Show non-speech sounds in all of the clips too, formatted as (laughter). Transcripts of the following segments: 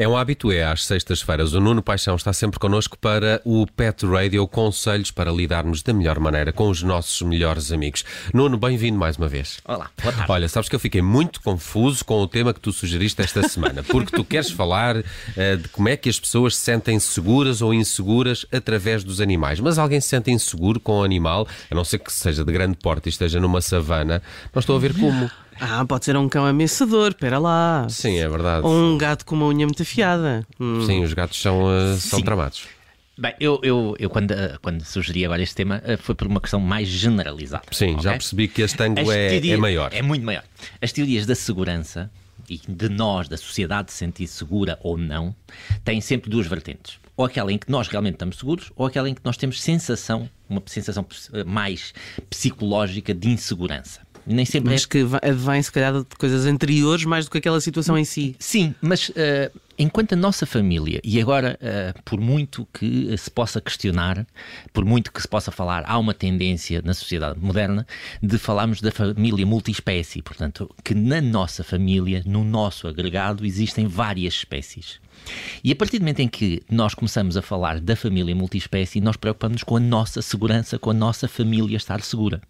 É um hábito, é às sextas-feiras. O Nuno Paixão está sempre connosco para o Pet Radio, conselhos para lidarmos da melhor maneira com os nossos melhores amigos. Nuno, bem-vindo mais uma vez. Olá, boa tarde. Olha, sabes que eu fiquei muito confuso com o tema que tu sugeriste esta semana, porque tu queres falar uh, de como é que as pessoas se sentem seguras ou inseguras através dos animais. Mas alguém se sente inseguro com o animal, a não ser que seja de grande porte e esteja numa savana, não estou a ver como. Ah, pode ser um cão ameaçador, pera lá. Sim, é verdade. Ou um gato com uma unha muito afiada. Hum. Sim, os gatos são, uh, são Sim. tramados. Bem, eu, eu, eu quando, eh, quando sugeri agora este tema eh, foi por uma questão mais generalizada. Sim, já ok? percebi que este ângulo é, teoria- é maior. É muito maior. As teorias da segurança e de nós, da sociedade, se sentir segura ou não, têm sempre duas vertentes. Ou aquela em que nós realmente estamos seguros, ou aquela em que nós temos sensação, uma sensação mais psicológica de insegurança. Nem sempre Mas é que advém, se calhar, de coisas anteriores mais do que aquela situação em si. Sim, mas eh, enquanto a nossa família, e agora, eh, por muito que se possa questionar, por muito que se possa falar, há uma tendência na sociedade moderna de falarmos da família multiespécie, portanto, que na nossa família, no nosso agregado, existem várias espécies. E a partir do momento em que nós começamos a falar da família multiespécie, nós preocupamos com a nossa segurança, com a nossa família estar segura.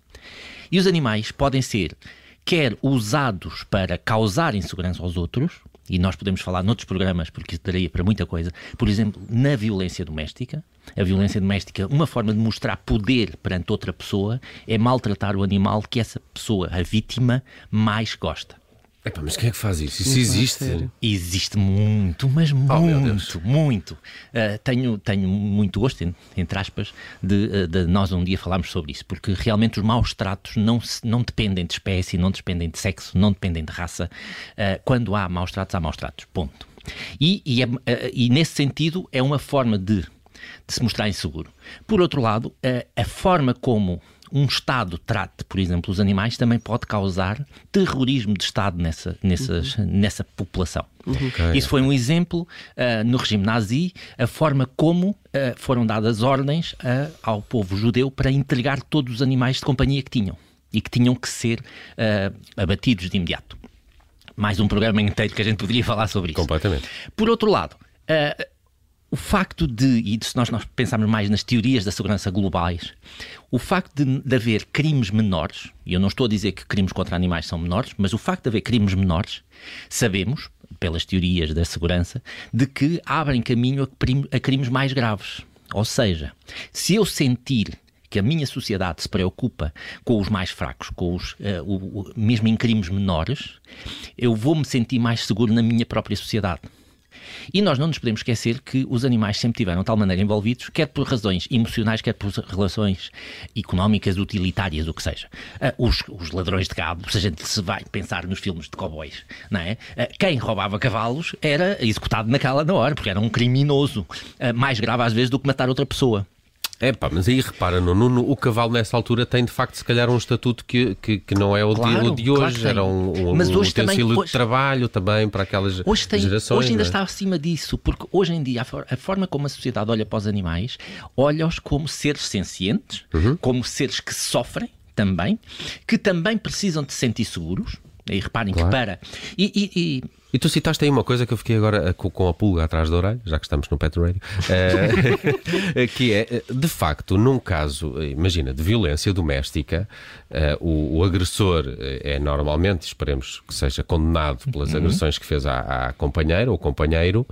E os animais podem ser quer usados para causar insegurança aos outros, e nós podemos falar noutros programas, porque isso daria para muita coisa, por exemplo, na violência doméstica. A violência doméstica, uma forma de mostrar poder perante outra pessoa é maltratar o animal que essa pessoa, a vítima, mais gosta. Epá, mas quem é que faz isso? Isso existe? Existe muito, mas Oh, muito, muito. Uh, tenho, tenho muito gosto, en- entre aspas, de, uh, de nós um dia falarmos sobre isso, porque realmente os maus tratos não, se- não dependem de espécie, não dependem de sexo, não dependem de raça. Uh, quando há maus tratos, há maus tratos. Ponto. E, e, é- uh, e nesse sentido é uma forma de, de se mostrar inseguro. Por outro lado, uh, a forma como um Estado trate, por exemplo, os animais também pode causar terrorismo de Estado nessa, nessas, nessa população. Isso foi um exemplo ah, no regime nazi, a forma como ah, foram dadas ordens ah, ao povo judeu para entregar todos os animais de companhia que tinham e que tinham que ser ah, abatidos de imediato. Mais um programa inteiro que a gente poderia falar sobre isso. Completamente. Por outro lado, o facto de, e se nós, nós pensarmos mais nas teorias da segurança globais, o facto de, de haver crimes menores, e eu não estou a dizer que crimes contra animais são menores, mas o facto de haver crimes menores, sabemos, pelas teorias da segurança, de que abrem caminho a, a crimes mais graves. Ou seja, se eu sentir que a minha sociedade se preocupa com os mais fracos, com os, eh, o- o- mesmo em crimes menores, eu vou me sentir mais seguro na minha própria sociedade. E nós não nos podemos esquecer que os animais sempre tiveram de tal maneira envolvidos, quer por razões emocionais, quer por relações económicas, utilitárias, o que seja. Ah, os, os ladrões de gado, se a gente se vai pensar nos filmes de cowboys, não é? Ah, quem roubava cavalos era executado naquela na hora, porque era um criminoso. Ah, mais grave às vezes do que matar outra pessoa. Epá, mas aí repara, no Nuno, o cavalo nessa altura tem de facto se calhar um estatuto que, que, que não é o, Claro, de, de claro hoje. tem. Era um, um, Mas um hoje também- utensílio de hoje- trabalho também para aquelas Hoje, tem, gerações. hoje ainda é? está acima disso, porque hoje em dia a, a forma como a sociedade olha para os animais, olha-os como seres sencientes, Uhum. como seres que sofrem também, que também precisam de se sentir seguros. E reparem Claro. que para. E, e- e- E tu citaste aí uma coisa que eu fiquei agora eh, com, a pulga atrás da orelha, já que estamos no Pet Radio, eh, (laughs) que é, eh, de facto, num caso, imagina, de violência doméstica, o, o agressor é normalmente, esperemos que seja condenado pelas Uhum. agressões que fez à, à companheira ou companheiro,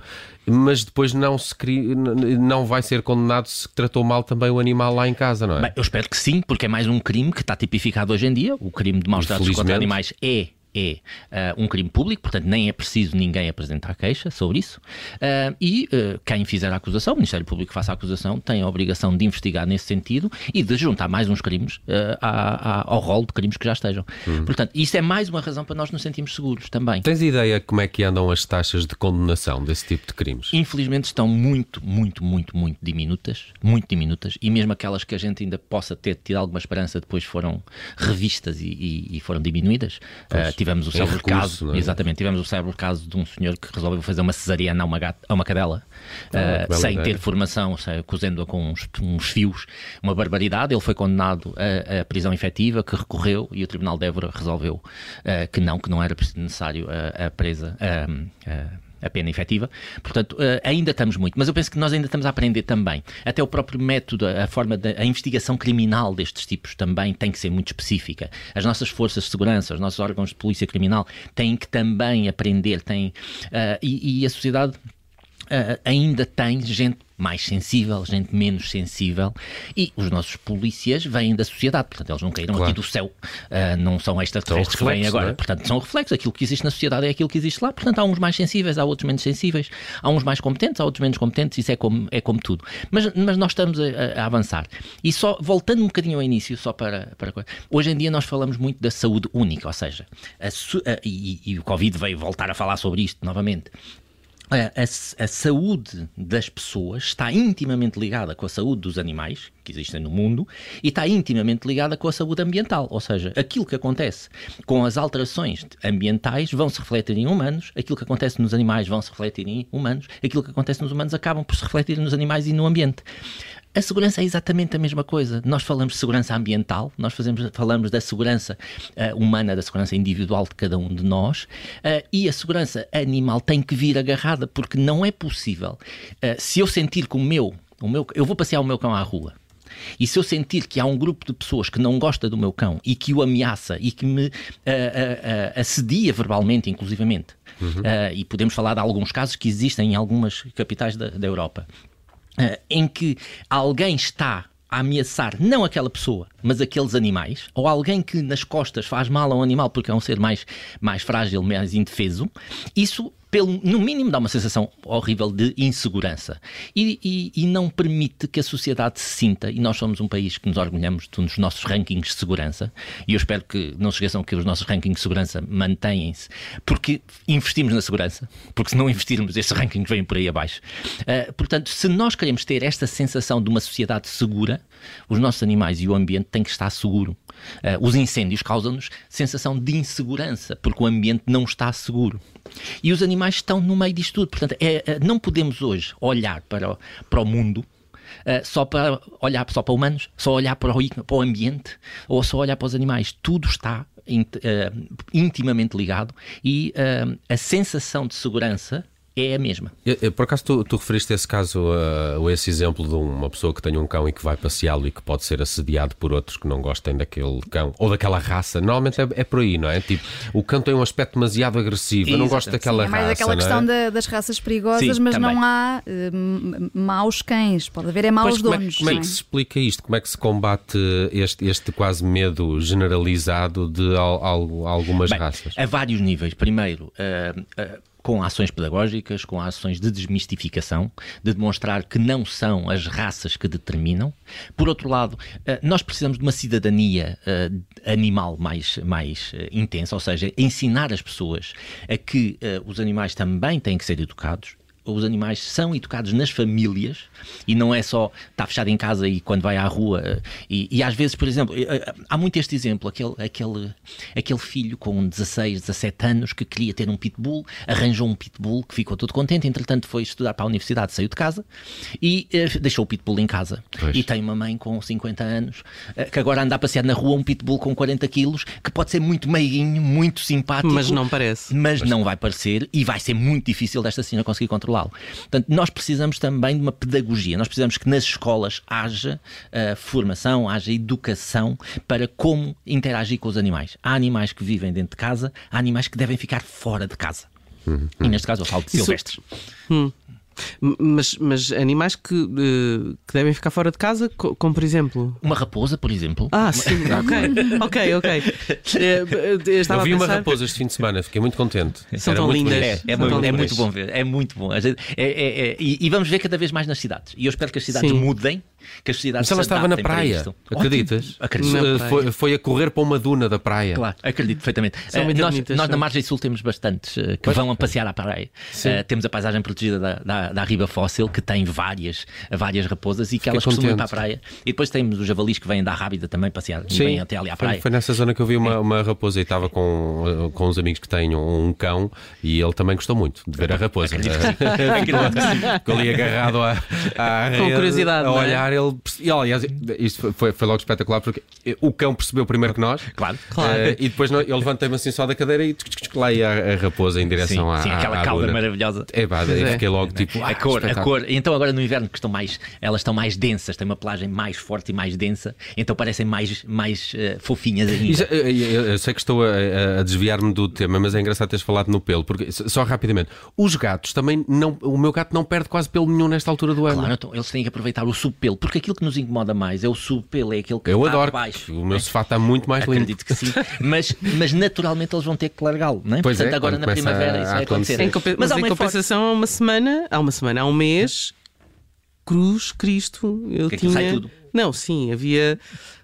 mas depois não, se cri- não vai ser condenado se tratou mal também o animal lá em casa, não é? bem, eu espero que sim, porque é mais um crime que está tipificado hoje em dia. O crime de maus tratos contra animais é é uh, um crime público, portanto nem é preciso ninguém apresentar queixa sobre isso. Uh, e uh, quem fizer a acusação, o Ministério Público que faça a acusação, tem a obrigação de investigar nesse sentido e de juntar mais uns crimes à, à, ao rol de crimes que já estejam. Uhum. Portanto, isso é mais uma razão para nós nos sentirmos seguros também. Tens ideia como é que andam as taxas de condenação desse tipo de crimes? Infelizmente estão muito, muito, muito, muito diminutas, muito diminutas, e mesmo aquelas que a gente ainda possa ter tido alguma esperança depois foram revistas e, e, e foram diminuídas. Uh, tivemos o é célebre caso, é? exatamente, tivemos o célebre caso de um senhor que resolveu fazer uma cesariana a uma, gata, a uma cadela, uh, sem ideia. ter formação, cozendo-a com uns, uns, fios, uma barbaridade. Ele foi condenado a, a, prisão efetiva, que recorreu e o Tribunal de Évora resolveu uh, que não, que não era necessário a, a presa a pena efetiva. Portanto, uh, ainda estamos muito. Mas eu penso que nós ainda estamos a aprender também. Até o próprio método, a forma da investigação criminal destes tipos também tem que ser muito específica. As nossas forças de segurança, os nossos órgãos de polícia criminal têm que também aprender. Têm, uh, e, e a sociedade Uh, ainda tem gente mais sensível, gente menos sensível, e os nossos polícias vêm da sociedade, portanto, eles não caíram claro. aqui do céu, uh, não são extraterrestres que vêm agora, é? portanto, são reflexos, aquilo que existe na sociedade é aquilo que existe lá, portanto, há uns mais sensíveis, há outros menos sensíveis, há uns mais competentes, há outros menos competentes, isso é como, é como tudo. Mas, mas nós estamos a, a avançar. E só, voltando um bocadinho ao início, só para, para. Hoje em dia nós falamos muito da saúde única, ou seja, a, a, e, e o Covid veio voltar a falar sobre isto novamente a, a, a, saúde das pessoas está intimamente ligada com a saúde dos animais que existem no mundo e está intimamente ligada com a saúde ambiental. Ou seja, aquilo que acontece com as alterações ambientais vão se refletir em humanos, aquilo que acontece nos animais vão se refletir em humanos, aquilo que acontece nos humanos acabam por se refletir nos animais e no ambiente. A segurança é exatamente a mesma coisa. Nós falamos de segurança ambiental, nós fazemos, falamos da segurança uh, humana, da segurança individual de cada um de nós, uh, e a segurança animal tem que vir agarrada, porque não é possível. Uh, se eu sentir que o meu, o meu. Eu vou passear o meu cão à rua. E se eu sentir que há um grupo de pessoas que não gosta do meu cão e que o ameaça e que me assedia verbalmente, inclusivamente, uhum. e podemos falar de alguns casos que existem em algumas capitais da, da Europa, uh, em que alguém está a ameaçar não aquela pessoa, mas aqueles animais, ou alguém que nas costas faz mal a um animal porque é um ser mais, mais frágil, mais indefeso, isso pelo, no mínimo, dá uma sensação horrível de insegurança e, e, e, não permite que a sociedade se sinta. E nós somos um país que nos orgulhamos dos nossos rankings de segurança, e eu espero que não se esqueçam que os nossos rankings de segurança mantêm-se, porque investimos na segurança, porque se não investirmos, esses rankings vêm por aí abaixo. Uh, portanto, se nós queremos ter esta sensação de uma sociedade segura, os nossos animais e o ambiente têm que estar seguro. Uh, os incêndios causam-nos sensação de insegurança, porque o ambiente não está seguro. E os animais estão no meio disto tudo. Portanto, é, é não podemos hoje olhar para o, para o mundo Uh, só para olhar só para humanos, só olhar para o, para o ambiente ou só olhar para os animais. Tudo está uh, intimamente ligado e uh, a sensação de segurança é a mesma. Por acaso tu, tu referiste esse caso, uh, esse exemplo de uma pessoa que tem um cão e que vai passeá-lo e que pode ser assediado por outros que não gostem daquele cão ou daquela raça. Normalmente é, é por aí, não é? Tipo, o cão tem um aspecto demasiado agressivo, eu não gosto daquela Sim, é mais raça. aquela questão é? das raças perigosas, Sim, mas também. não há uh, maus cães, pode haver é maus pois, donos. Como é, como é que se explica isto? Como é que se combate este, este quase medo generalizado de al, al, algumas Bem, raças? A vários níveis. Primeiro, uh, uh, com ações pedagógicas, com ações de desmistificação, de demonstrar que não são as raças que determinam. Por outro lado, eh, nós precisamos de uma cidadania eh, animal mais, mais eh, intensa, ou seja, ensinar as pessoas a que os animais também têm que ser educados os animais são educados nas famílias e não é só estar fechado em casa e quando vai à rua. Eh, e, e às vezes, por exemplo, eh, eh, há muito este exemplo: aquele, aquele, aquele filho com 16, 17 anos que queria ter um pitbull, arranjou um pitbull que ficou todo contente, entretanto foi estudar para a universidade, saiu de casa e deixou o pitbull em casa. Pois. E tem uma mãe com 50 anos que agora anda a passear na rua um pitbull com 40 quilos que pode ser muito meiguinho, muito simpático. Mas não parece. Mas pois. não vai parecer e vai ser muito difícil desta senhora conseguir controlar Portanto, nós precisamos também de uma pedagogia, nós precisamos que nas escolas haja uh, formação, haja educação para como interagir com os animais. Há animais que vivem dentro de casa, há animais que devem ficar fora de casa. Uhum. E neste caso eu falo de Isso... silvestres. Hum. Mas, mas animais que, eh, que devem ficar fora de casa, co- como por exemplo. Uma raposa, por exemplo. Ah, sim, ok, ok, ok. Eh, eu estava Eu vi a uma pensar... raposa este fim de semana, fiquei muito contente. São Era tão lindas. É, é, tão é muito bom ver, é muito bom. A gente- é- é- é- e, e vamos ver cada vez mais nas cidades. E eu espero que as cidades Sim. mudem, que as cidades Mas ela estava na praia, acreditas? Acredito. Na Eh, praia. Foi, foi a correr para uma duna da praia. Claro, acredito perfeitamente. Muito nós, bonitas, nós na. Margem Sul temos bastantes eh, que vão a passear à praia. Sim. Eh, temos a paisagem protegida da, da, da Riba Fóssil, que tem várias, várias raposas e que Fiquei elas costumam ir contente. para a praia. E depois temos os javalis que vêm da Rábida também passear e vêm até ali à foi, praia. foi nessa zona que eu vi uma, uma raposa e estava com, com uns amigos que têm um, um cão e ele também gostou muito de ver a raposa. ficou, (laughs) ficou ali agarrado à, à Com rede, curiosidade, A não olhar, ele. E, aliás, isto foi- foi, logo espetacular porque o cão percebeu primeiro que nós. Claro. Claro. Eh, e depois eu levantei-me assim só da cadeira e tch, tch, tch, lá ia a, raposa em Sim, direção à. sim, aquela à, cauda duna. maravilhosa. É, pá, é. fiquei logo tipo. A ah, cor, a cor. E então agora no inverno que estão mais, elas estão mais densas, têm uma pelagem mais forte e mais densa, então parecem mais, mais eh, fofinhas ainda. eu, eu- eu sei que estou a, a- a desviar-me do tema, mas é engraçado teres falado no pelo, porque só rapidamente, os gatos também não. O meu gato não perde quase pelo nenhum nesta altura do ano. Claro, então eles têm que aproveitar o subpelo, porque aquilo que nos incomoda mais é o subpelo, é aquele que Eu está adoro. baixo. O meu sofá está muito mais limpo. Acredito que sim, mas, mas naturalmente eles vão ter que largá-lo, não é? Pois é, Portanto, agora quando na primavera a isso vai acontecer. Em Mas mas há em uma compensação, há uma semana, há uma semana, há um mês, Cruz, Cristo, eu Que aquilo tinha. sai tudo. Não, sim, havia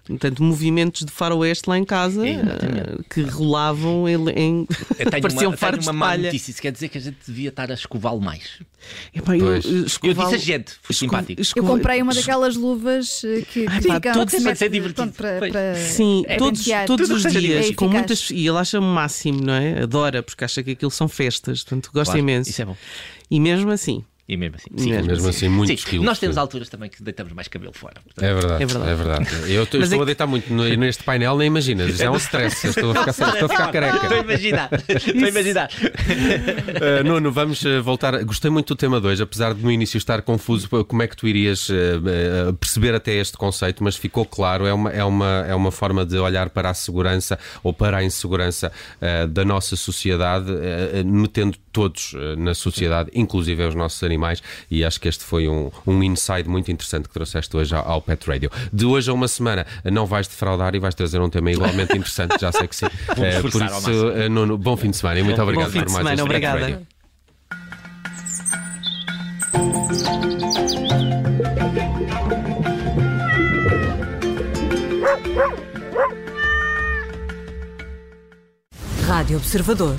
portanto, movimentos de faroeste lá em casa Exatamente. eh, que rolavam em. em... Eu (laughs) pareciam uma, de uma má notícia, isso quer dizer que a gente devia estar a escová-lo mais. Epá, eu, eh, Eu disse a gente, fui esco- simpático. Eu escova- comprei uma daquelas luvas eh, que, que pá, ficam todos- mete, ser divertido. para, para Sim, é todos, todos os dias, eficaz. com muitas. E ele acha o máximo, não é? Adora, porque acha que aquilo são festas, portanto, gosta Claro, imenso. Isso é bom. E mesmo assim, E mesmo assim. Mesmo sim. Mesmo assim, muitos Sim, quilos. Nós temos alturas também que deitamos mais cabelo fora. portanto, É verdade, É verdade. é verdade. Eu (laughs) estou Mas é estou a deitar muito no- neste painel, nem imaginas. Já é um stress. Estou a ficar, estou a ficar Estou a careca. imaginar. Estou a imaginar. Uh, (laughs) Nuno, vamos uh, voltar. Gostei muito do tema 2, apesar de no início estar confuso como é que tu irias uh, perceber até este conceito, mas ficou claro. É uma, é, uma, é uma forma de olhar para a segurança ou para a insegurança uh, da nossa sociedade, metendo todos uh, na sociedade, inclusive os nossos animais, e acho que este foi um, um insight muito interessante que trouxeste hoje ao, Pet Radio. De hoje a uma semana não vais defraudar e vais trazer um tema igualmente interessante, já sei que sim. (laughs) Uh, por isso, uh, Nuno, bom fim de semana e muito Bom obrigado fim por de mais semana, este Pet obrigada. Radio. Rádio Observador.